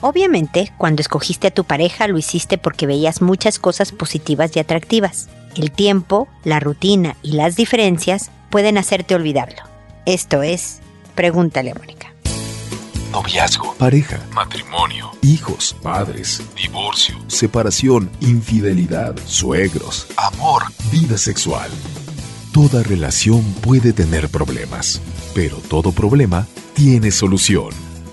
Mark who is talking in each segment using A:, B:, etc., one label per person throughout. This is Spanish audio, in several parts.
A: Obviamente, cuando escogiste a tu pareja lo hiciste porque veías muchas cosas positivas y atractivas. El tiempo, la rutina y las diferencias pueden hacerte olvidarlo. Esto es, pregúntale a Mónica.
B: Noviazgo, pareja, matrimonio, hijos, padres, divorcio, separación, infidelidad, suegros, amor, vida sexual. Toda relación puede tener problemas, pero todo problema tiene solución.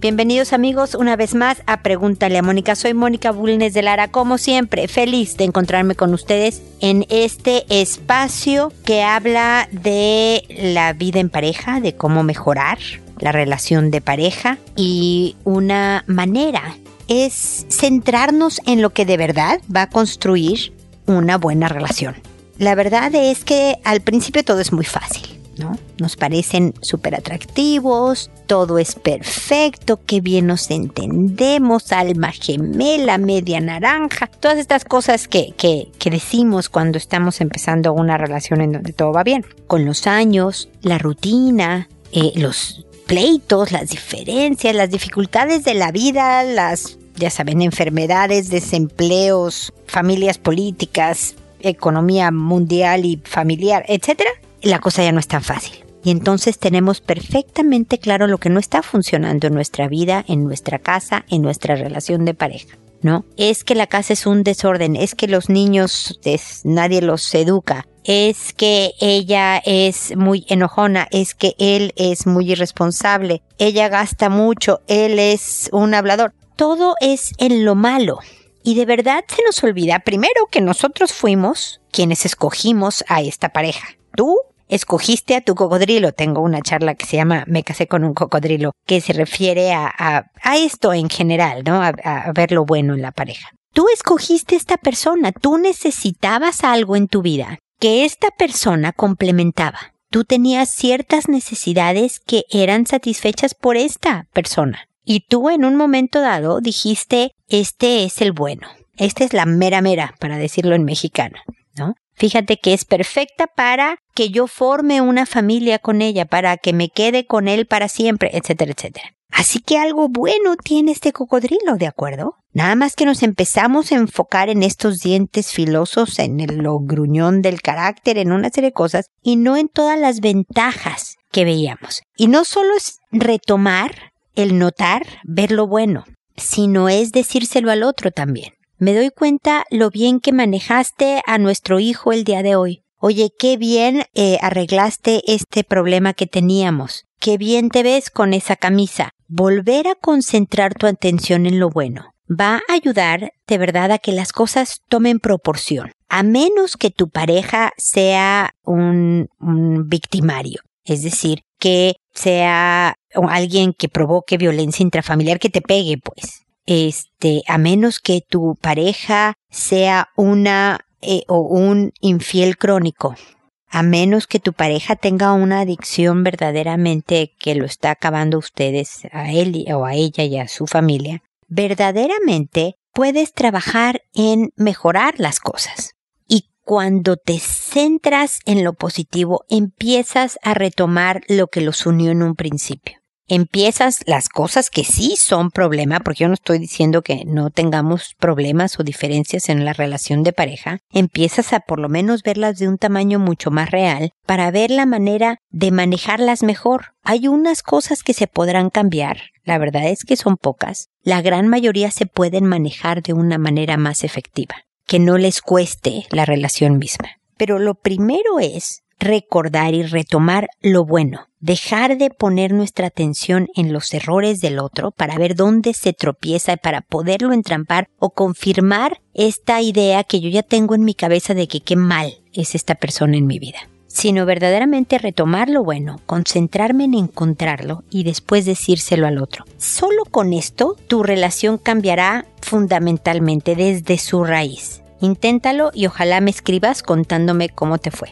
A: Bienvenidos amigos una vez más a Pregúntale a Mónica. Soy Mónica Bulnes de Lara, como siempre, feliz de encontrarme con ustedes en este espacio que habla de la vida en pareja, de cómo mejorar la relación de pareja y una manera es centrarnos en lo que de verdad va a construir una buena relación. La verdad es que al principio todo es muy fácil nos parecen súper atractivos, todo es perfecto, qué bien nos entendemos, alma gemela, media naranja, todas estas cosas que, que, decimos cuando estamos empezando una relación en donde todo va bien. Con los años, la rutina, eh, los pleitos, las diferencias, las dificultades de la vida, las, ya saben, enfermedades, desempleos, familias políticas, economía mundial y familiar, etcétera, la cosa ya no es tan fácil. Y entonces tenemos perfectamente claro lo que no está funcionando en nuestra vida, en nuestra casa, en nuestra relación de pareja. ¿No? Es que la casa es un desorden, es que los niños nadie los educa, es que ella es muy enojona, es que él es muy irresponsable, ella gasta mucho, él es un hablador. Todo es en lo malo. Y de verdad se nos olvida primero que nosotros fuimos quienes escogimos a esta pareja. Tú escogiste a tu cocodrilo. Tengo una charla que se llama Me casé con un cocodrilo, que se refiere a, a, esto en general, ¿no? A, a ver lo bueno en la pareja. Tú escogiste esta persona, tú necesitabas algo en tu vida que esta persona complementaba. Tú tenías ciertas necesidades que eran satisfechas por esta persona. Y tú en un momento dado dijiste, este es el bueno. Esta es la mera mera, para decirlo en mexicano, ¿no? Fíjate que es perfecta para que yo forme una familia con ella, para que me quede con él para siempre, etcétera, etcétera. Así que algo bueno tiene este cocodrilo, ¿de acuerdo? Nada más que nos empezamos a enfocar en estos dientes filosos, en el, lo gruñón del carácter, en una serie de cosas, y no en todas las ventajas que veíamos. Y no solo es retomar el notar, ver lo bueno, sino es decírselo al otro también. Me doy cuenta lo bien que manejaste a nuestro hijo el día de hoy. Oye, qué bien eh, arreglaste este problema que teníamos. Qué bien te ves con esa camisa. Volver a concentrar tu atención en lo bueno va a ayudar de verdad a que las cosas tomen proporción. A menos que tu pareja sea un, un victimario. Es decir, que sea alguien que provoque violencia intrafamiliar, que te pegue, pues este, a menos que tu pareja sea una eh, o un infiel crónico, a menos que tu pareja tenga una adicción verdaderamente que lo está acabando ustedes, a él o a ella y a su familia, verdaderamente puedes trabajar en mejorar las cosas. Y cuando te centras en lo positivo, empiezas a retomar lo que los unió en un principio empiezas las cosas que sí son problema, porque yo no estoy diciendo que no tengamos problemas o diferencias en la relación de pareja, empiezas a por lo menos verlas de un tamaño mucho más real para ver la manera de manejarlas mejor. Hay unas cosas que se podrán cambiar, la verdad es que son pocas, la gran mayoría se pueden manejar de una manera más efectiva, que no les cueste la relación misma. Pero lo primero es recordar y retomar lo bueno, dejar de poner nuestra atención en los errores del otro para ver dónde se tropieza y para poderlo entrampar o confirmar esta idea que yo ya tengo en mi cabeza de que qué mal es esta persona en mi vida sino verdaderamente retomar lo bueno, concentrarme en encontrarlo y después decírselo al otro. Solo con esto tu relación cambiará fundamentalmente desde su raíz. Inténtalo y ojalá me escribas contándome cómo te fue.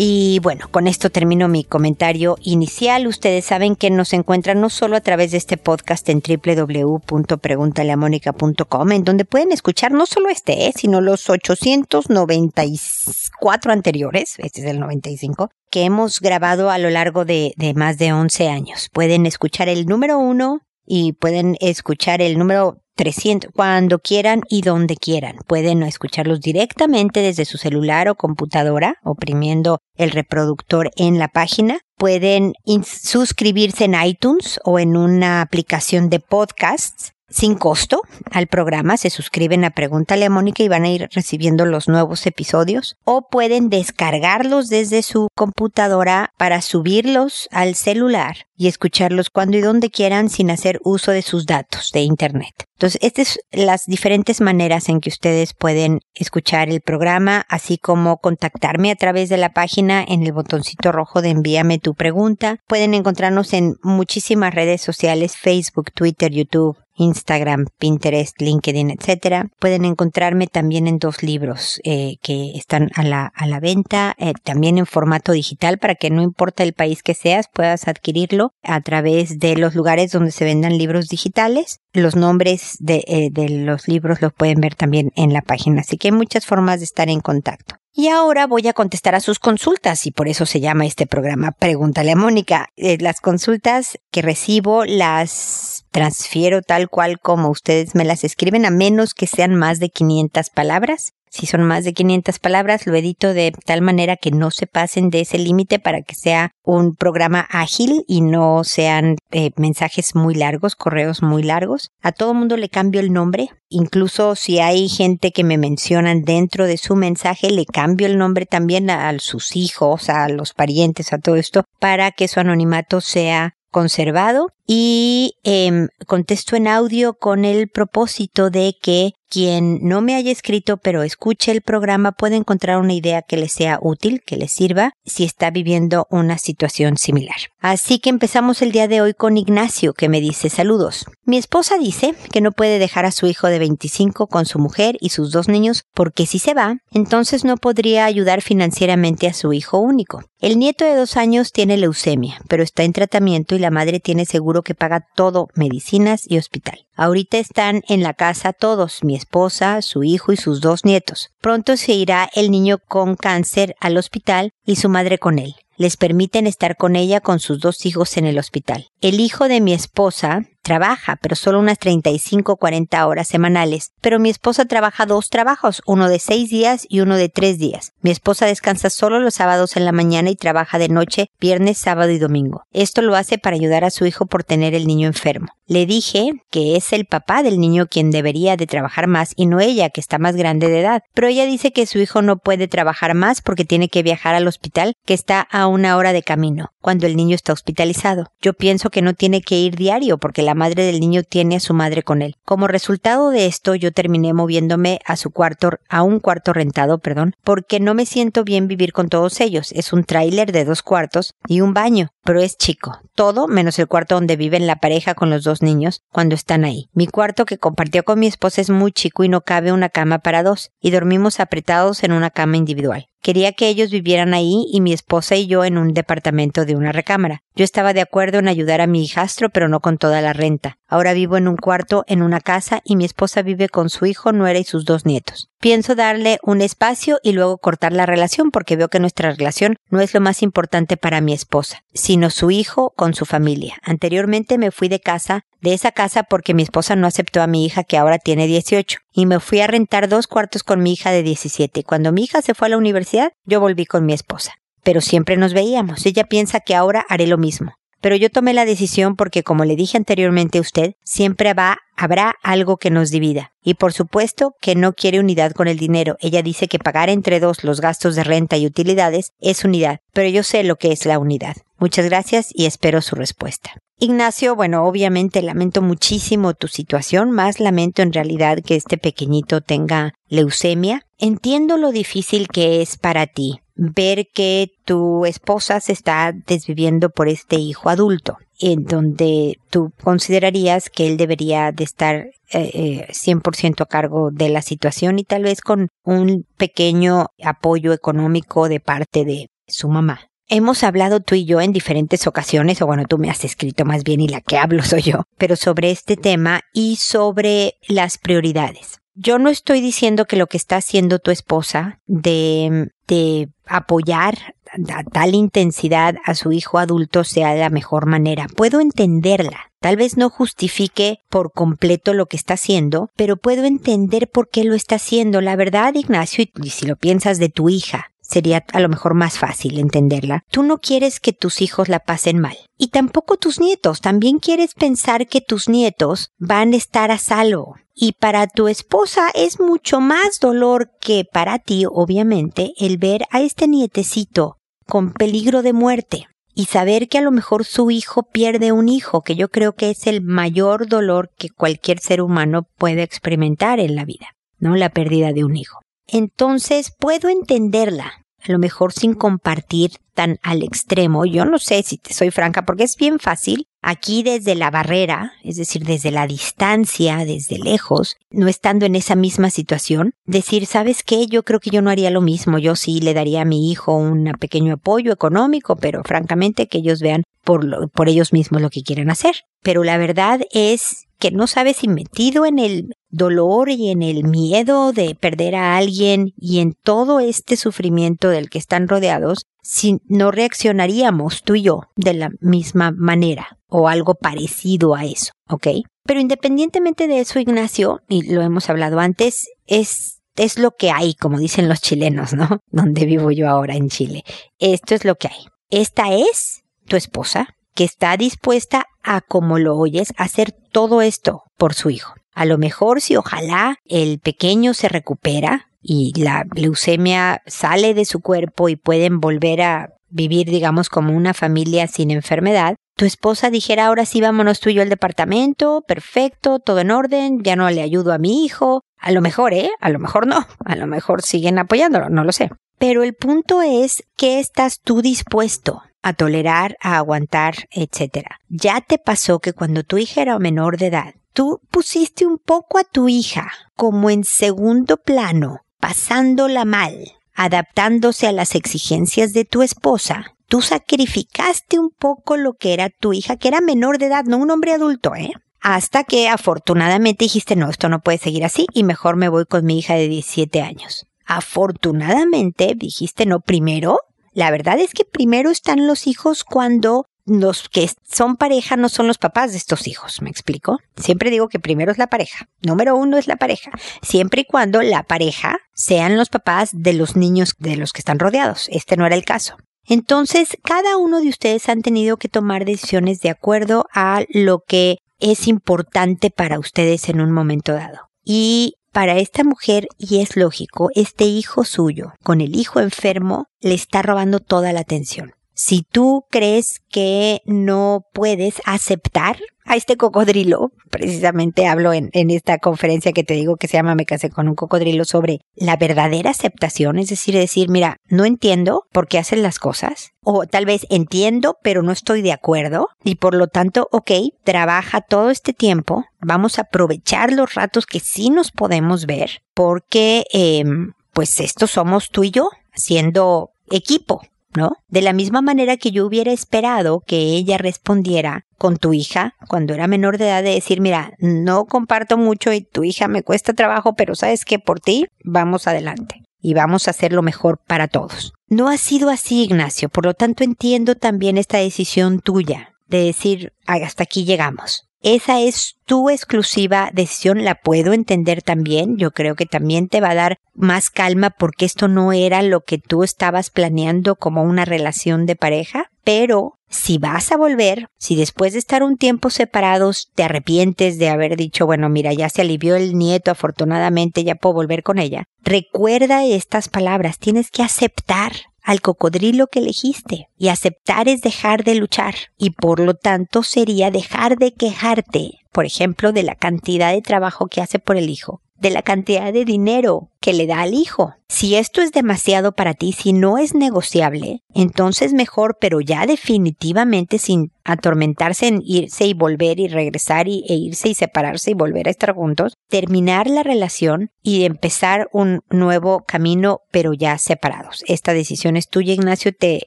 A: Y bueno, con esto termino mi comentario inicial. Ustedes saben que nos encuentran no solo a través de este podcast en www.preguntaleamónica.com, en donde pueden escuchar no solo este, ¿eh? sino los 894 anteriores, este es el 95, que hemos grabado a lo largo de, más de 11 años. Pueden escuchar el número uno y pueden escuchar el número 300 cuando quieran y donde quieran. Pueden escucharlos directamente desde su celular o computadora, oprimiendo el reproductor en la página. Pueden suscribirse en iTunes o en una aplicación de podcasts sin costo al programa, se suscriben a Pregúntale a Mónica y van a ir recibiendo los nuevos episodios o pueden descargarlos desde su computadora para subirlos al celular y escucharlos cuando y donde quieran sin hacer uso de sus datos de Internet. Entonces, estas son las diferentes maneras en que ustedes pueden escuchar el programa, así como contactarme a través de la página en el botoncito rojo de envíame tu pregunta. Pueden encontrarnos en muchísimas redes sociales, Facebook, Twitter, YouTube, Instagram, Pinterest, LinkedIn, etcétera. Pueden encontrarme también en dos libros eh, que están a la, a la venta, eh, también en formato digital para que no importa el país que seas, puedas adquirirlo a través de los lugares donde se vendan libros digitales. Los nombres de, eh, de los libros los pueden ver también en la página, así que hay muchas formas de estar en contacto. Y ahora voy a contestar a sus consultas y por eso se llama este programa Pregúntale a Mónica. Las consultas que recibo las transfiero tal cual como ustedes me las escriben a menos que sean más de 500 palabras. Si son más de 500 palabras, lo edito de tal manera que no se pasen de ese límite para que sea un programa ágil y no sean eh, mensajes muy largos, correos muy largos. A todo mundo le cambio el nombre. Incluso si hay gente que me mencionan dentro de su mensaje, le cambio el nombre también a, a sus hijos, a los parientes, a todo esto, para que su anonimato sea conservado y eh, contesto en audio con el propósito de que quien no me haya escrito pero escuche el programa pueda encontrar una idea que le sea útil, que le sirva si está viviendo una situación similar. Así que empezamos el día de hoy con Ignacio que me dice saludos. Mi esposa dice que no puede dejar a su hijo de 25 con su mujer y sus dos niños porque si se va, entonces no podría ayudar financieramente a su hijo único. El nieto de dos años tiene leucemia, pero está en tratamiento y la madre tiene seguro que paga todo, medicinas y hospital. Ahorita están en la casa todos, mi esposa, su hijo y sus dos nietos. Pronto se irá el niño con cáncer al hospital y su madre con él. Les permiten estar con ella con sus dos hijos en el hospital. El hijo de mi esposa trabaja, pero solo unas 35 o 40 horas semanales. Pero mi esposa trabaja dos trabajos, uno de seis días y uno de tres días. Mi esposa descansa solo los sábados en la mañana y trabaja de noche, viernes, sábado y domingo. Esto lo hace para ayudar a su hijo por tener el niño enfermo. Le dije que es el papá del niño quien debería de trabajar más y no ella, que está más grande de edad. Pero ella dice que su hijo no puede trabajar más porque tiene que viajar al hospital, que está a una hora de camino, cuando el niño está hospitalizado. Yo pienso que no tiene que ir diario porque la madre del niño tiene a su madre con él. Como resultado de esto, yo terminé moviéndome a su cuarto, a un cuarto rentado, perdón, porque no me siento bien vivir con todos ellos. Es un tráiler de dos cuartos y un baño, pero es chico. Todo menos el cuarto donde viven la pareja con los dos niños cuando están ahí. Mi cuarto que compartió con mi esposa es muy chico y no cabe una cama para dos, y dormimos apretados en una cama individual. Quería que ellos vivieran ahí y mi esposa y yo en un departamento de una recámara. Yo estaba de acuerdo en ayudar a mi hijastro, pero no con toda la renta. Ahora vivo en un cuarto en una casa y mi esposa vive con su hijo, nuera y sus dos nietos. Pienso darle un espacio y luego cortar la relación porque veo que nuestra relación no es lo más importante para mi esposa, sino su hijo con su familia. Anteriormente me fui de casa, de esa casa porque mi esposa no aceptó a mi hija que ahora tiene 18 y me fui a rentar dos cuartos con mi hija de 17. Cuando mi hija se fue a la universidad, yo volví con mi esposa. Pero siempre nos veíamos. Ella piensa que ahora haré lo mismo. Pero yo tomé la decisión porque, como le dije anteriormente a usted, siempre va, habrá algo que nos divida. Y por supuesto que no quiere unidad con el dinero. Ella dice que pagar entre dos los gastos de renta y utilidades es unidad, pero yo sé lo que es la unidad. Muchas gracias y espero su respuesta. Ignacio, bueno, obviamente lamento muchísimo tu situación, más lamento en realidad que este pequeñito tenga leucemia. Entiendo lo difícil que es para ti ver que tu esposa se está desviviendo por este hijo adulto, en donde tú considerarías que él debería de estar eh, 100% eh, a cargo de la situación y tal vez con un pequeño apoyo económico de parte de su mamá. Hemos hablado tú y yo en diferentes ocasiones, o bueno, tú me has escrito más bien y la que hablo soy yo, pero sobre este tema y sobre las prioridades. Yo no estoy diciendo que lo que está haciendo tu esposa de, de apoyar a tal intensidad a su hijo adulto sea la mejor manera. Puedo entenderla. Tal vez no justifique por completo lo que está haciendo, pero puedo entender por qué lo está haciendo. La verdad, Ignacio, y si lo piensas de tu hija, sería a lo mejor más fácil entenderla. Tú no quieres que tus hijos la pasen mal. Y tampoco tus nietos. También quieres pensar que tus nietos van a estar a salvo. Y para tu esposa es mucho más dolor que para ti, obviamente, el ver a este nietecito con peligro de muerte y saber que a lo mejor su hijo pierde un hijo, que yo creo que es el mayor dolor que cualquier ser humano puede experimentar en la vida, ¿no? La pérdida de un hijo. Entonces puedo entenderla, a lo mejor sin compartir tan al extremo. Yo no sé si te soy franca, porque es bien fácil aquí desde la barrera, es decir, desde la distancia, desde lejos, no estando en esa misma situación, decir, ¿sabes qué? Yo creo que yo no haría lo mismo. Yo sí le daría a mi hijo un pequeño apoyo económico, pero francamente que ellos vean por, por ellos mismos lo que quieren hacer. Pero la verdad es que no sabes si metido en el dolor y en el miedo de perder a alguien y en todo este sufrimiento del que están rodeados, si no reaccionaríamos tú y yo de la misma manera o algo parecido a eso, ¿ok? Pero independientemente de eso, Ignacio, y lo hemos hablado antes, es, es lo que hay, como dicen los chilenos, ¿no? Donde vivo yo ahora en Chile. Esto es lo que hay. Esta es tu esposa, que está dispuesta a, como lo oyes, hacer todo esto por su hijo. A lo mejor si ojalá el pequeño se recupera y la leucemia sale de su cuerpo y pueden volver a vivir, digamos, como una familia sin enfermedad, tu esposa dijera ahora sí vámonos tú y yo al departamento, perfecto, todo en orden, ya no le ayudo a mi hijo. A lo mejor, ¿eh? A lo mejor no, a lo mejor siguen apoyándolo, no lo sé. Pero el punto es que estás tú dispuesto a tolerar, a aguantar, etc. Ya te pasó que cuando tu hija era menor de edad, tú pusiste un poco a tu hija como en segundo plano, pasándola mal, adaptándose a las exigencias de tu esposa. Tú sacrificaste un poco lo que era tu hija, que era menor de edad, no un hombre adulto, ¿eh? Hasta que afortunadamente dijiste, no, esto no puede seguir así y mejor me voy con mi hija de 17 años. Afortunadamente dijiste, no, primero la verdad es que primero están los hijos cuando los que son pareja no son los papás de estos hijos, ¿me explico? Siempre digo que primero es la pareja. Número uno es la pareja. Siempre y cuando la pareja sean los papás de los niños de los que están rodeados. Este no era el caso. Entonces, cada uno de ustedes han tenido que tomar decisiones de acuerdo a lo que es importante para ustedes en un momento dado. Y para esta mujer, y es lógico, este hijo suyo, con el hijo enfermo, le está robando toda la atención. Si tú crees que no puedes aceptar a este cocodrilo, precisamente hablo en, esta conferencia que te digo que se llama Me casé con un cocodrilo sobre la verdadera aceptación, es decir, decir, mira, no entiendo por qué hacen las cosas, o tal vez entiendo, pero no estoy de acuerdo, y por lo tanto, ok, trabaja todo este tiempo, vamos a aprovechar los ratos que sí nos podemos ver, porque, eh, pues esto somos tú y yo, siendo equipo, ¿no? De la misma manera que yo hubiera esperado que ella respondiera con tu hija cuando era menor de edad de decir, mira, no comparto mucho y tu hija me cuesta trabajo, pero sabes que por ti vamos adelante y vamos a hacer lo mejor para todos. No ha sido así, Ignacio, por lo tanto entiendo también esta decisión tuya de decir, hasta aquí llegamos. Esa es tu exclusiva decisión, la puedo entender también, yo creo que también te va a dar más calma porque esto no era lo que tú estabas planeando como una relación de pareja, pero si vas a volver, si después de estar un tiempo separados te arrepientes de haber dicho, bueno, mira, ya se alivió el nieto, afortunadamente ya puedo volver con ella, recuerda estas palabras, tienes que aceptar al cocodrilo que elegiste. Y aceptar es dejar de luchar. Y por lo tanto sería dejar de quejarte, por ejemplo, de la cantidad de trabajo que hace por el hijo. De la cantidad de dinero que le da al hijo. Si esto es demasiado para ti, si no es negociable, entonces mejor, pero ya definitivamente sin atormentarse en irse y volver y regresar y, e irse y separarse y volver a estar juntos, terminar la relación y empezar un nuevo camino, pero ya separados. Esta decisión es tuya, Ignacio. Te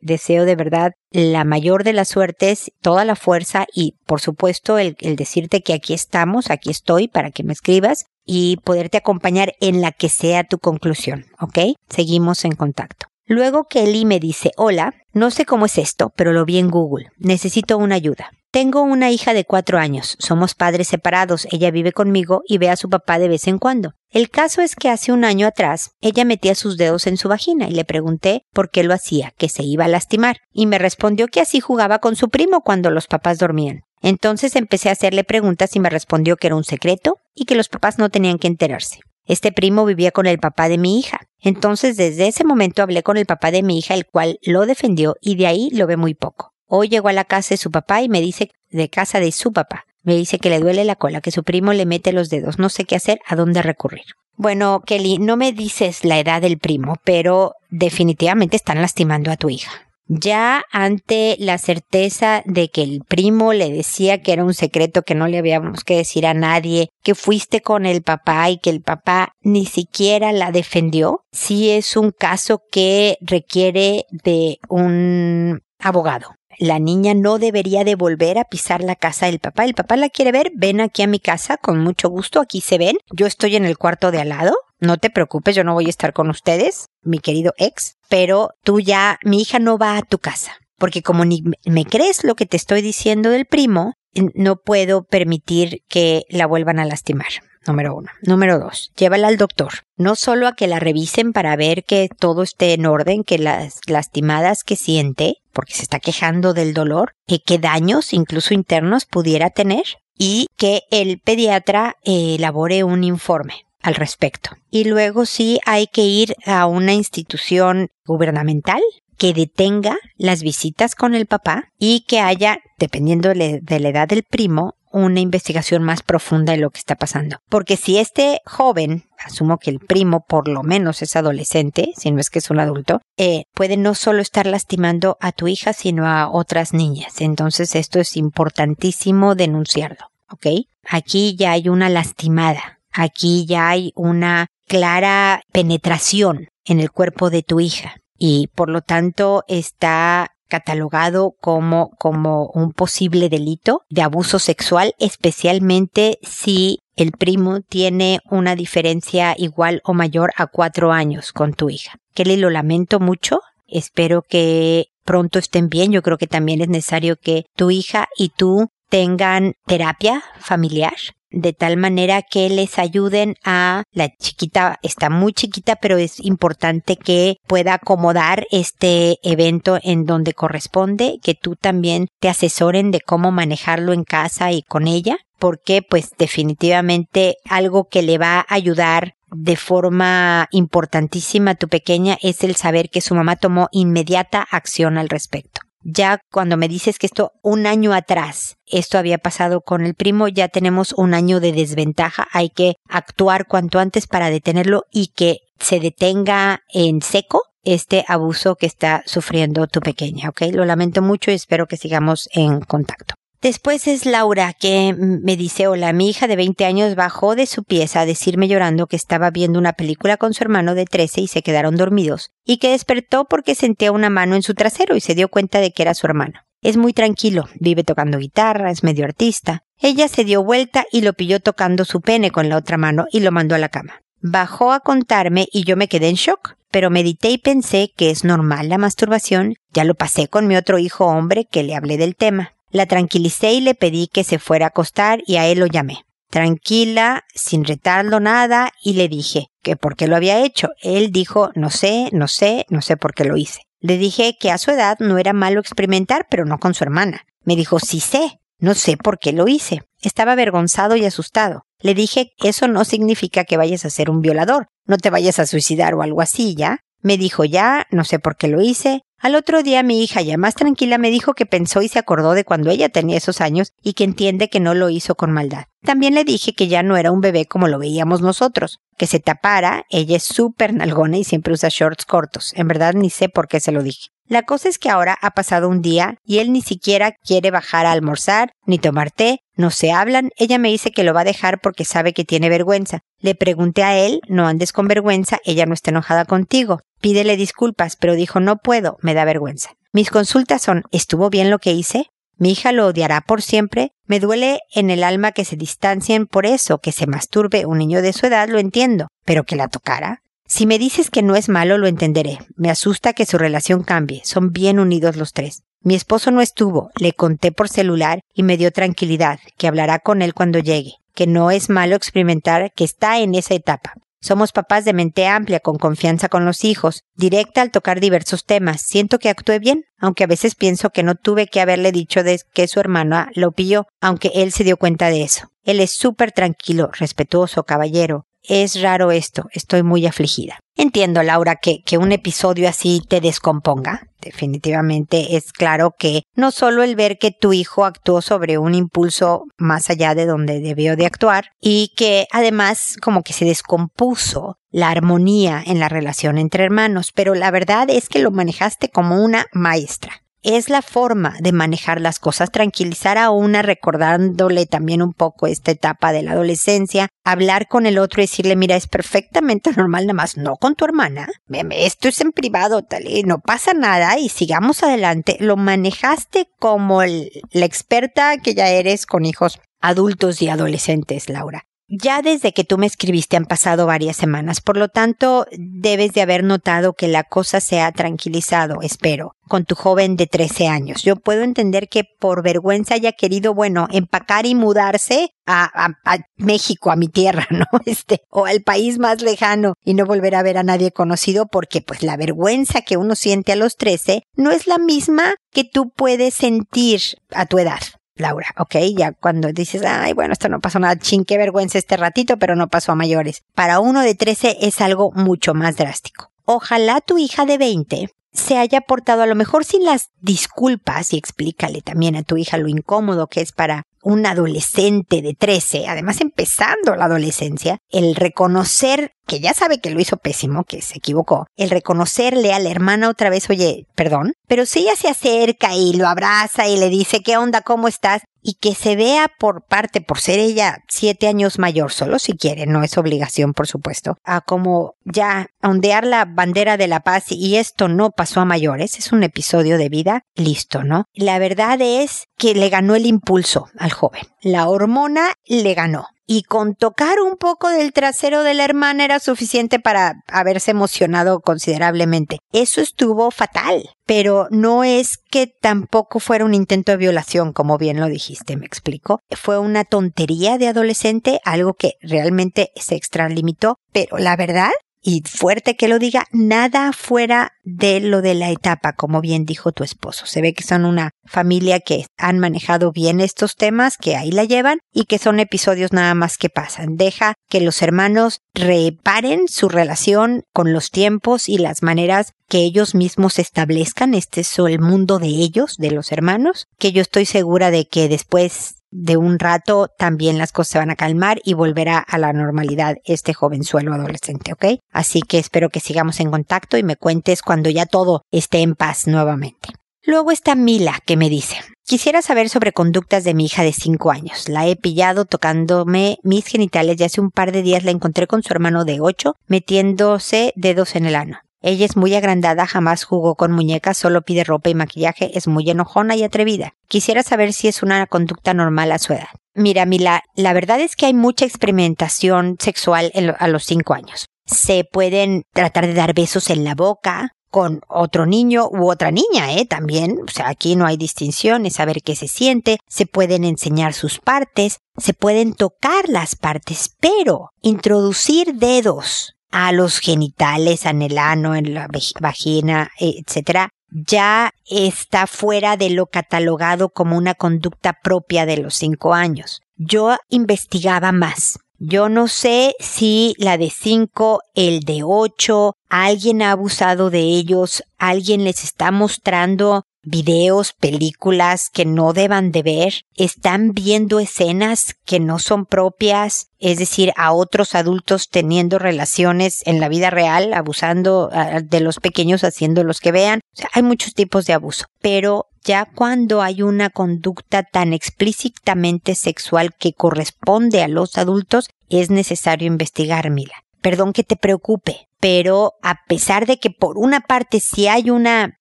A: deseo de verdad la mayor de las suertes, toda la fuerza y, por supuesto, el, el decirte que aquí estamos, aquí estoy para que me escribas y poderte acompañar en la que sea tu conclusión, ¿ok? Seguimos en contacto. Luego Kelly me dice, hola, no sé cómo es esto, pero lo vi en Google. Necesito una ayuda. Tengo una hija de cuatro años. Somos padres separados. Ella vive conmigo y ve a su papá de vez en cuando. El caso es que hace un año atrás ella metía sus dedos en su vagina y le pregunté por qué lo hacía, que se iba a lastimar, y me respondió que así jugaba con su primo cuando los papás dormían. Entonces empecé a hacerle preguntas y me respondió que era un secreto y que los papás no tenían que enterarse. Este primo vivía con el papá de mi hija. Entonces desde ese momento hablé con el papá de mi hija, el cual lo defendió y de ahí lo ve muy poco. Hoy llegó a la casa de su papá y me dice de casa de su papá. Me dice que le duele la cola, que su primo le mete los dedos, no sé qué hacer, a dónde recurrir. Bueno, Kelly, no me dices la edad del primo, pero definitivamente están lastimando a tu hija. Ya ante la certeza de que el primo le decía que era un secreto que no le habíamos que decir a nadie, que fuiste con el papá y que el papá ni siquiera la defendió, sí es un caso que requiere de un abogado la niña no debería de volver a pisar la casa del papá. El papá la quiere ver, ven aquí a mi casa con mucho gusto, aquí se ven. Yo estoy en el cuarto de al lado. No te preocupes, yo no voy a estar con ustedes, mi querido ex, pero tú ya, mi hija no va a tu casa. Porque como ni me crees lo que te estoy diciendo del primo, no puedo permitir que la vuelvan a lastimar número uno. Número dos, llévala al doctor. No solo a que la revisen para ver que todo esté en orden, que las lastimadas que siente, porque se está quejando del dolor, y qué daños, incluso internos, pudiera tener, y que el pediatra eh, elabore un informe al respecto. Y luego sí hay que ir a una institución gubernamental que detenga las visitas con el papá y que haya, dependiendo de la edad del primo, una investigación más profunda de lo que está pasando. Porque si este joven, asumo que el primo por lo menos es adolescente, si no es que es un adulto, eh, puede no solo estar lastimando a tu hija, sino a otras niñas. Entonces esto es importantísimo denunciarlo, ¿ok? Aquí ya hay una lastimada, aquí ya hay una clara penetración en el cuerpo de tu hija y por lo tanto está catalogado como, como un posible delito de abuso sexual, especialmente si el primo tiene una diferencia igual o mayor a cuatro años con tu hija. Kelly, lo lamento mucho. Espero que pronto estén bien. Yo creo que también es necesario que tu hija y tú tengan terapia familiar de tal manera que les ayuden a la chiquita está muy chiquita pero es importante que pueda acomodar este evento en donde corresponde que tú también te asesoren de cómo manejarlo en casa y con ella porque pues definitivamente algo que le va a ayudar de forma importantísima a tu pequeña es el saber que su mamá tomó inmediata acción al respecto ya cuando me dices que esto un año atrás, esto había pasado con el primo, ya tenemos un año de desventaja, hay que actuar cuanto antes para detenerlo y que se detenga en seco este abuso que está sufriendo tu pequeña, ¿ok? Lo lamento mucho y espero que sigamos en contacto. Después es Laura que me dice, hola, mi hija de 20 años bajó de su pieza a decirme llorando que estaba viendo una película con su hermano de 13 y se quedaron dormidos, y que despertó porque sentía una mano en su trasero y se dio cuenta de que era su hermano. Es muy tranquilo, vive tocando guitarra, es medio artista. Ella se dio vuelta y lo pilló tocando su pene con la otra mano y lo mandó a la cama. Bajó a contarme y yo me quedé en shock, pero medité y pensé que es normal la masturbación, ya lo pasé con mi otro hijo hombre que le hablé del tema. La tranquilicé y le pedí que se fuera a acostar y a él lo llamé. Tranquila, sin retarlo nada, y le dije que por qué lo había hecho. Él dijo no sé, no sé, no sé por qué lo hice. Le dije que a su edad no era malo experimentar, pero no con su hermana. Me dijo sí sé, no sé por qué lo hice. Estaba avergonzado y asustado. Le dije eso no significa que vayas a ser un violador, no te vayas a suicidar o algo así, ¿ya? Me dijo ya, no sé por qué lo hice, Al otro día mi hija, ya más tranquila, me dijo que pensó y se acordó de cuando ella tenía esos años y que entiende que no lo hizo con maldad. También le dije que ya no era un bebé como lo veíamos nosotros, que se tapara, ella es súper nalgona y siempre usa shorts cortos. En verdad ni sé por qué se lo dije. La cosa es que ahora ha pasado un día y él ni siquiera quiere bajar a almorzar ni tomar té, no se hablan, ella me dice que lo va a dejar porque sabe que tiene vergüenza. Le pregunté a él, no andes con vergüenza, ella no está enojada contigo. Pídele disculpas, pero dijo no puedo, me da vergüenza. Mis consultas son ¿estuvo bien lo que hice? ¿Mi hija lo odiará por siempre? Me duele en el alma que se distancien por eso, que se masturbe un niño de su edad, lo entiendo, pero que la tocara. Si me dices que no es malo, lo entenderé. Me asusta que su relación cambie. Son bien unidos los tres. Mi esposo no estuvo, le conté por celular y me dio tranquilidad, que hablará con él cuando llegue, que no es malo experimentar que está en esa etapa. Somos papás de mente amplia, con confianza con los hijos, directa al tocar diversos temas. Siento que actué bien, aunque a veces pienso que no tuve que haberle dicho de que su hermana lo pilló, aunque él se dio cuenta de eso. Él es súper tranquilo, respetuoso, caballero, es raro esto, estoy muy afligida. Entiendo, Laura, que, que un episodio así te descomponga. Definitivamente es claro que no solo el ver que tu hijo actuó sobre un impulso más allá de donde debió de actuar y que además como que se descompuso la armonía en la relación entre hermanos, pero la verdad es que lo manejaste como una maestra es la forma de manejar las cosas, tranquilizar a una recordándole también un poco esta etapa de la adolescencia, hablar con el otro y decirle, mira, es perfectamente normal, nada más no con tu hermana, esto es en privado, tal, y no pasa nada y sigamos adelante. Lo manejaste como la experta que ya eres con hijos adultos y adolescentes, Laura. Ya desde que tú me escribiste han pasado varias semanas, por lo tanto debes de haber notado que la cosa se ha tranquilizado, espero, con tu joven de 13 años. Yo puedo entender que por vergüenza haya querido, bueno, empacar y mudarse a, a, México, a mi tierra, ¿no? Este, o al país más lejano y no volver a ver a nadie conocido porque pues la vergüenza que uno siente a los 13 no es la misma que tú puedes sentir a tu edad. Laura, ¿ok? Ya cuando dices, ay, bueno, esto no pasó nada, chin, qué vergüenza este ratito, pero no pasó a mayores. Para uno de 13 es algo mucho más drástico. Ojalá tu hija de 20 se haya portado a lo mejor sin las disculpas y explícale también a tu hija lo incómodo que es para un adolescente de 13, además empezando la adolescencia, el reconocer que ya sabe que lo hizo pésimo, que se equivocó, el reconocerle a la hermana otra vez, oye, perdón, pero si ella se acerca y lo abraza y le dice, ¿qué onda? ¿Cómo estás? Y que se vea por parte, por ser ella siete años mayor, solo si quiere, no es obligación, por supuesto, a como ya ondear la bandera de la paz y esto no pasó a mayores, es un episodio de vida, listo, ¿no? La verdad es que le ganó el impulso al joven, la hormona le ganó y con tocar un poco del trasero de la hermana era suficiente para haberse emocionado considerablemente. Eso estuvo fatal, pero no es que tampoco fuera un intento de violación, como bien lo dijiste, me explico. Fue una tontería de adolescente, algo que realmente se extralimitó, pero la verdad y fuerte que lo diga, nada fuera de lo de la etapa, como bien dijo tu esposo. Se ve que son una familia que han manejado bien estos temas, que ahí la llevan y que son episodios nada más que pasan. Deja que los hermanos reparen su relación con los tiempos y las maneras que ellos mismos establezcan. Este es el mundo de ellos, de los hermanos, que yo estoy segura de que después de un rato también las cosas se van a calmar y volverá a la normalidad este jovenzuelo adolescente, ¿ok? Así que espero que sigamos en contacto y me cuentes cuando ya todo esté en paz nuevamente. Luego está Mila, que me dice, quisiera saber sobre conductas de mi hija de 5 años. La he pillado tocándome mis genitales y hace un par de días la encontré con su hermano de 8 metiéndose dedos en el ano. Ella es muy agrandada, jamás jugó con muñecas, solo pide ropa y maquillaje, es muy enojona y atrevida. Quisiera saber si es una conducta normal a su edad. Mira, Mila, la verdad es que hay mucha experimentación sexual a los cinco años. Se pueden tratar de dar besos en la boca, con otro niño u otra niña, ¿eh? También, o sea, aquí no hay distinción, es saber qué se siente, se pueden enseñar sus partes, se pueden tocar las partes, pero introducir dedos a los genitales, en el ano, en la vagina, etcétera, ya está fuera de lo catalogado como una conducta propia de los cinco años. Yo investigaba más Yo no sé si la de 5, el de 8, alguien ha abusado de ellos, alguien les está mostrando videos, películas que no deban de ver, están viendo escenas que no son propias, es decir, a otros adultos teniendo relaciones en la vida real, abusando ah, de los pequeños haciéndolos que vean. O sea, hay muchos tipos de abuso, pero ya cuando hay una conducta tan explícitamente sexual que corresponde a los adultos, es necesario investigar, Mila. Perdón que te preocupe, pero a pesar de que por una parte si hay una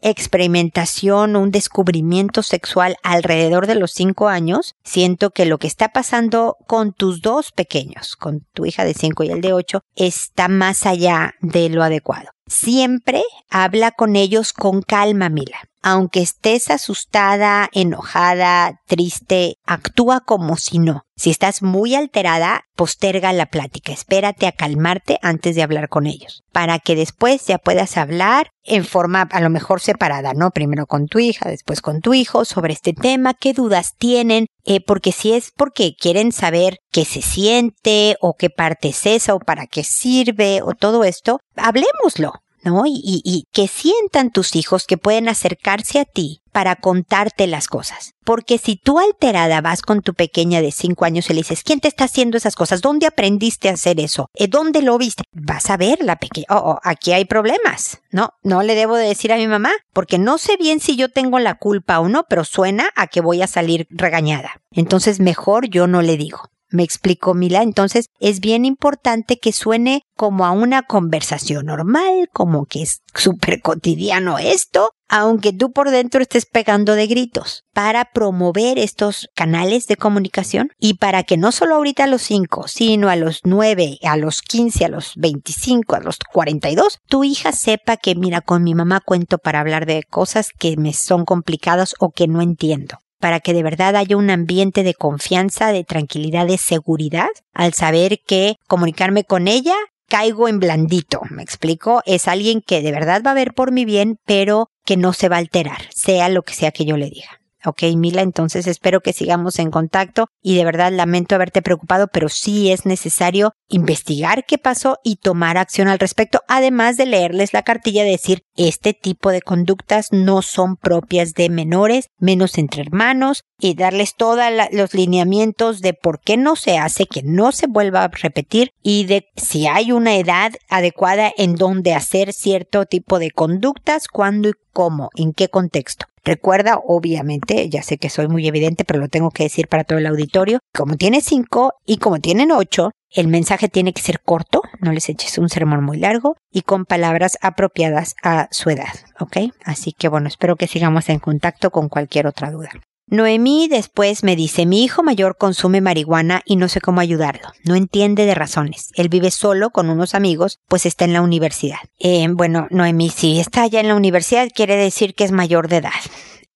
A: experimentación un descubrimiento sexual alrededor de los cinco años, siento que lo que está pasando con tus dos pequeños, con tu hija de cinco y el de ocho, está más allá de lo adecuado. Siempre habla con ellos con calma, Mila. Aunque estés asustada, enojada, triste, actúa como si no. Si estás muy alterada, posterga la plática. Espérate a calmarte antes de hablar con ellos, para que después ya puedas hablar en forma a lo mejor separada, ¿no? Primero con tu hija, después con tu hijo sobre este tema, qué dudas tienen, eh, porque si es porque quieren saber qué se siente o qué parte es esa o para qué sirve o todo esto, hablemoslo. ¿No? Y, y, que sientan tus hijos que pueden acercarse a ti para contarte las cosas. Porque si tú alterada vas con tu pequeña de cinco años y le dices, ¿quién te está haciendo esas cosas? ¿Dónde aprendiste a hacer eso? ¿Eh, ¿Dónde lo viste? Vas a ver la pequeña, oh, oh, aquí hay problemas. No, no le debo de decir a mi mamá, porque no sé bien si yo tengo la culpa o no, pero suena a que voy a salir regañada. Entonces mejor yo no le digo. Me explicó Mila. Entonces es bien importante que suene como a una conversación normal, como que es súper cotidiano esto, aunque tú por dentro estés pegando de gritos, para promover estos canales de comunicación y para que no solo ahorita a los 5, sino a los 9, a los 15, a los 25, a los 42, tu hija sepa que mira, con mi mamá cuento para hablar de cosas que me son complicadas o que no entiendo para que de verdad haya un ambiente de confianza, de tranquilidad, de seguridad, al saber que comunicarme con ella caigo en blandito, me explico, es alguien que de verdad va a ver por mi bien, pero que no se va a alterar, sea lo que sea que yo le diga. Ok, Mila, entonces espero que sigamos en contacto y de verdad lamento haberte preocupado, pero sí es necesario investigar qué pasó y tomar acción al respecto, además de leerles la cartilla de decir, este tipo de conductas no son propias de menores, menos entre hermanos, y darles todos los lineamientos de por qué no se hace, que no se vuelva a repetir y de si hay una edad adecuada en donde hacer cierto tipo de conductas, cuándo y cómo, en qué contexto. Recuerda, obviamente, ya sé que soy muy evidente, pero lo tengo que decir para todo el auditorio, como tiene cinco y como tienen ocho, el mensaje tiene que ser corto, no les eches un sermón muy largo y con palabras apropiadas a su edad, ¿ok? Así que bueno, espero que sigamos en contacto con cualquier otra duda. Noemí después me dice, mi hijo mayor consume marihuana y no sé cómo ayudarlo. No entiende de razones. Él vive solo con unos amigos, pues está en la universidad. Eh, bueno, Noemí, si está ya en la universidad, quiere decir que es mayor de edad.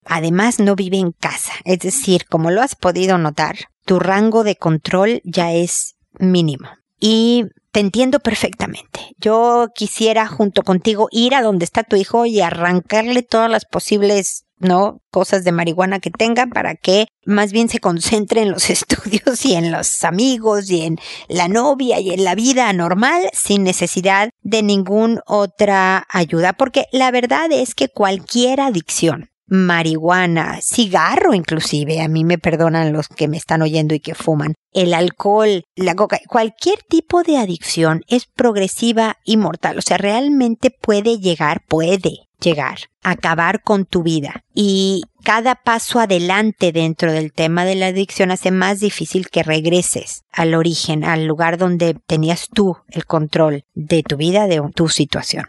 A: Además, no vive en casa. Es decir, como lo has podido notar, tu rango de control ya es mínimo. Y te entiendo perfectamente. Yo quisiera junto contigo ir a donde está tu hijo y arrancarle todas las posibles ¿no? Cosas de marihuana que tenga para que más bien se concentre en los estudios y en los amigos y en la novia y en la vida normal sin necesidad de ninguna otra ayuda. Porque la verdad es que cualquier adicción, marihuana, cigarro inclusive, a mí me perdonan los que me están oyendo y que fuman, el alcohol, la coca, cualquier tipo de adicción es progresiva y mortal, o sea, realmente puede llegar, puede llegar, acabar con tu vida. Y cada paso adelante dentro del tema de la adicción hace más difícil que regreses al origen, al lugar donde tenías tú el control de tu vida, de tu situación.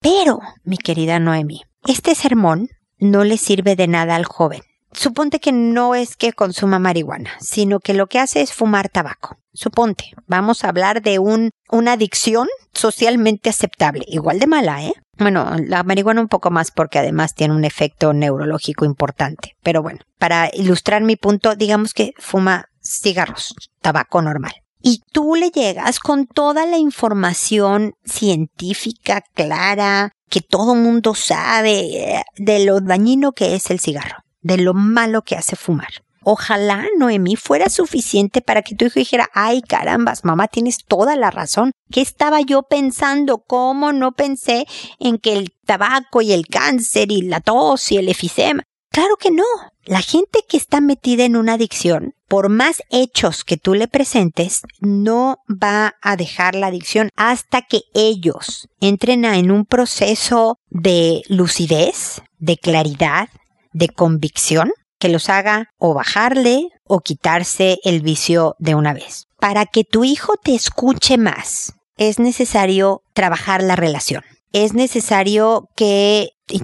A: Pero, mi querida Noemi, este sermón no le sirve de nada al joven. Suponte que no es que consuma marihuana, sino que lo que hace es fumar tabaco. Suponte, vamos a hablar de un, una adicción socialmente aceptable, igual de mala, ¿eh? Bueno, la marihuana un poco más porque además tiene un efecto neurológico importante. Pero bueno, para ilustrar mi punto, digamos que fuma cigarros, tabaco normal. Y tú le llegas con toda la información científica clara, que todo mundo sabe eh, de lo dañino que es el cigarro, de lo malo que hace fumar. Ojalá, Noemí, fuera suficiente para que tu hijo dijera, ay carambas, mamá, tienes toda la razón. ¿Qué estaba yo pensando? ¿Cómo no pensé en que el tabaco y el cáncer y la tos y el efisema? Claro que no. La gente que está metida en una adicción, por más hechos que tú le presentes, no va a dejar la adicción hasta que ellos entren en un proceso de lucidez, de claridad, de convicción que los haga o bajarle o quitarse el vicio de una vez. Para que tu hijo te escuche más, es necesario trabajar la relación. Es necesario que, y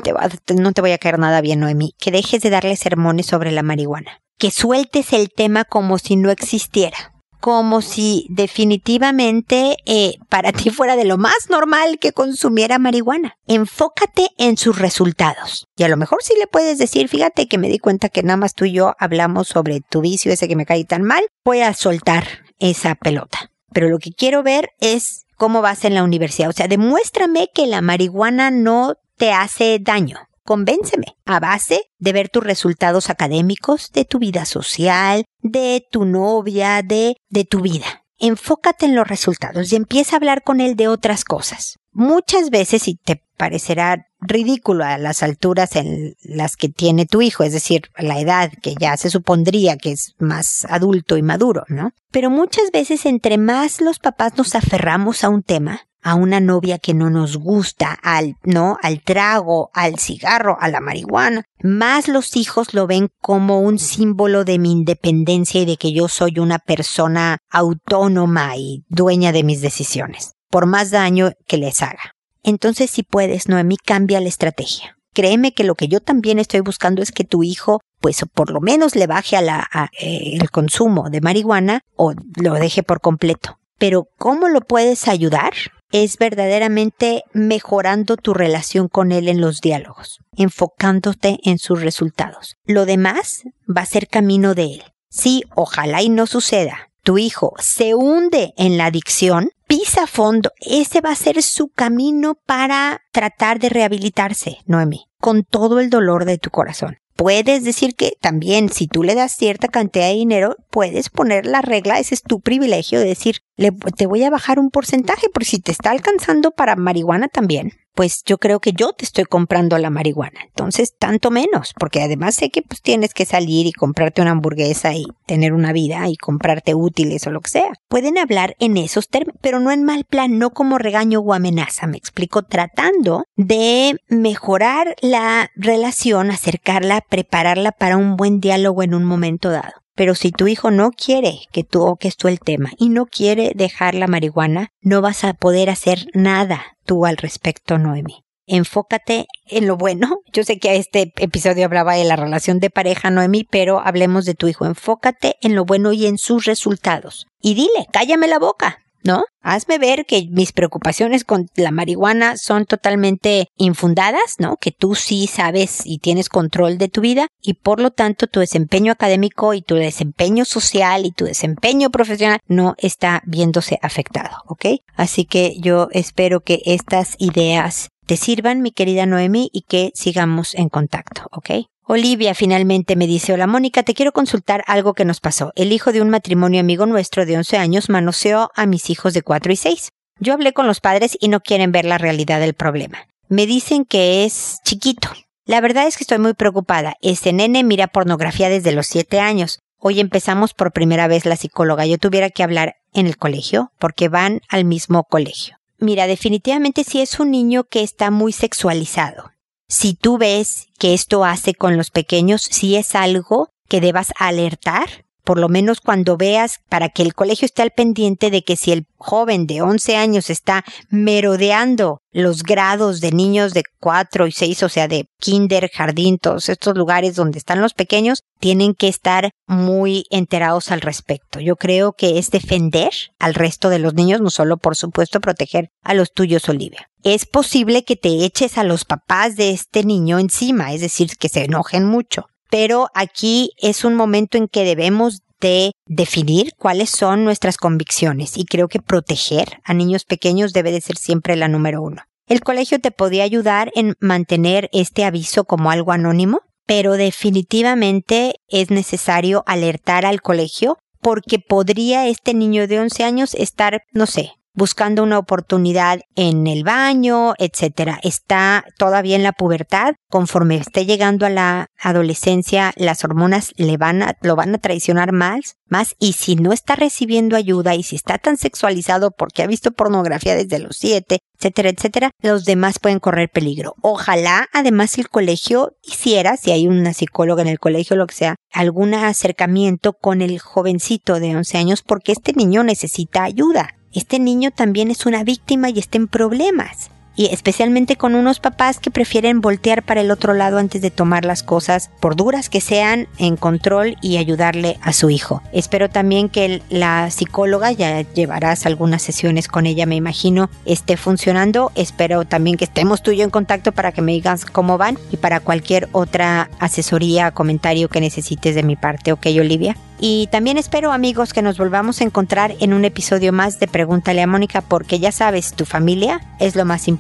A: no te voy a caer nada bien, Noemi, que dejes de darle sermones sobre la marihuana. Que sueltes el tema como si no existiera como si definitivamente eh, para ti fuera de lo más normal que consumiera marihuana. Enfócate en sus resultados. Y a lo mejor sí le puedes decir, fíjate que me di cuenta que nada más tú y yo hablamos sobre tu vicio ese que me cae tan mal, voy a soltar esa pelota. Pero lo que quiero ver es cómo vas en la universidad. O sea, demuéstrame que la marihuana no te hace daño convénceme, a base de ver tus resultados académicos, de tu vida social, de tu novia, de, de tu vida. Enfócate en los resultados y empieza a hablar con él de otras cosas. Muchas veces, y te parecerá ridículo a las alturas en las que tiene tu hijo, es decir, la edad que ya se supondría que es más adulto y maduro, ¿no? Pero muchas veces entre más los papás nos aferramos a un tema, a una novia que no nos gusta, al, no, al trago, al cigarro, a la marihuana. Más los hijos lo ven como un símbolo de mi independencia y de que yo soy una persona autónoma y dueña de mis decisiones, por más daño que les haga. Entonces, si puedes, Noemí, cambia la estrategia. Créeme que lo que yo también estoy buscando es que tu hijo, pues por lo menos le baje a la, eh, el consumo de marihuana o lo deje por completo. Pero ¿cómo lo puedes ayudar? Es verdaderamente mejorando tu relación con él en los diálogos, enfocándote en sus resultados. Lo demás va a ser camino de él. Sí, ojalá y no suceda. Tu hijo se hunde en la adicción, pisa a fondo. Ese va a ser su camino para tratar de rehabilitarse, Noemi, con todo el dolor de tu corazón puedes decir que también si tú le das cierta cantidad de dinero, puedes poner la regla, ese es tu privilegio de decir, le, te voy a bajar un porcentaje, por si te está alcanzando para marihuana también, pues yo creo que yo te estoy comprando la marihuana. Entonces, tanto menos, porque además sé que pues tienes que salir y comprarte una hamburguesa y tener una vida y comprarte útiles o lo que sea. Pueden hablar en esos términos, pero no en mal plan, no como regaño o amenaza, me explico, tratando de mejorar la relación, acercarla, prepararla para un buen diálogo en un momento dado. Pero si tu hijo no quiere que toques tú el tema y no quiere dejar la marihuana, no vas a poder hacer nada tú al respecto, Noemi. Enfócate en lo bueno. Yo sé que este episodio hablaba de la relación de pareja, Noemi, pero hablemos de tu hijo. Enfócate en lo bueno y en sus resultados. Y dile, cállame la boca. ¿No? Hazme ver que mis preocupaciones con la marihuana son totalmente infundadas, ¿no? Que tú sí sabes y tienes control de tu vida y por lo tanto tu desempeño académico y tu desempeño social y tu desempeño profesional no está viéndose afectado, ¿ok? Así que yo espero que estas ideas te sirvan, mi querida Noemi, y que sigamos en contacto, ¿ok? Olivia finalmente me dice, hola Mónica, te quiero consultar algo que nos pasó. El hijo de un matrimonio amigo nuestro de 11 años manoseó a mis hijos de 4 y 6. Yo hablé con los padres y no quieren ver la realidad del problema. Me dicen que es chiquito. La verdad es que estoy muy preocupada. Este nene mira pornografía desde los 7 años. Hoy empezamos por primera vez la psicóloga. Yo tuviera que hablar en el colegio porque van al mismo colegio. Mira, definitivamente sí es un niño que está muy sexualizado. Si tú ves que esto hace con los pequeños, si es algo que debas alertar, por lo menos cuando veas, para que el colegio esté al pendiente de que si el joven de 11 años está merodeando los grados de niños de 4 y 6, o sea, de kinder, jardín, todos estos lugares donde están los pequeños, tienen que estar muy enterados al respecto. Yo creo que es defender al resto de los niños, no solo por supuesto proteger a los tuyos, Olivia. Es posible que te eches a los papás de este niño encima, es decir, que se enojen mucho pero aquí es un momento en que debemos de definir cuáles son nuestras convicciones y creo que proteger a niños pequeños debe de ser siempre la número uno. El colegio te podía ayudar en mantener este aviso como algo anónimo, pero definitivamente es necesario alertar al colegio porque podría este niño de 11 años estar, no sé, buscando una oportunidad en el baño, etcétera. Está todavía en la pubertad. Conforme esté llegando a la adolescencia, las hormonas le van a, lo van a traicionar más, más. Y si no está recibiendo ayuda y si está tan sexualizado porque ha visto pornografía desde los siete, etcétera, etcétera, los demás pueden correr peligro. Ojalá además el colegio hiciera, si hay una psicóloga en el colegio, lo que sea, algún acercamiento con el jovencito de 11 años porque este niño necesita ayuda este niño también es una víctima y está en problemas y especialmente con unos papás que prefieren voltear para el otro lado antes de tomar las cosas, por duras que sean, en control y ayudarle a su hijo. Espero también que la psicóloga, ya llevarás algunas sesiones con ella, me imagino, esté funcionando. Espero también que estemos tú y yo en contacto para que me digas cómo van y para cualquier otra asesoría, comentario que necesites de mi parte, ¿ok, Olivia? Y también espero amigos que nos volvamos a encontrar en un episodio más de Pregúntale a Mónica porque ya sabes, tu familia es lo más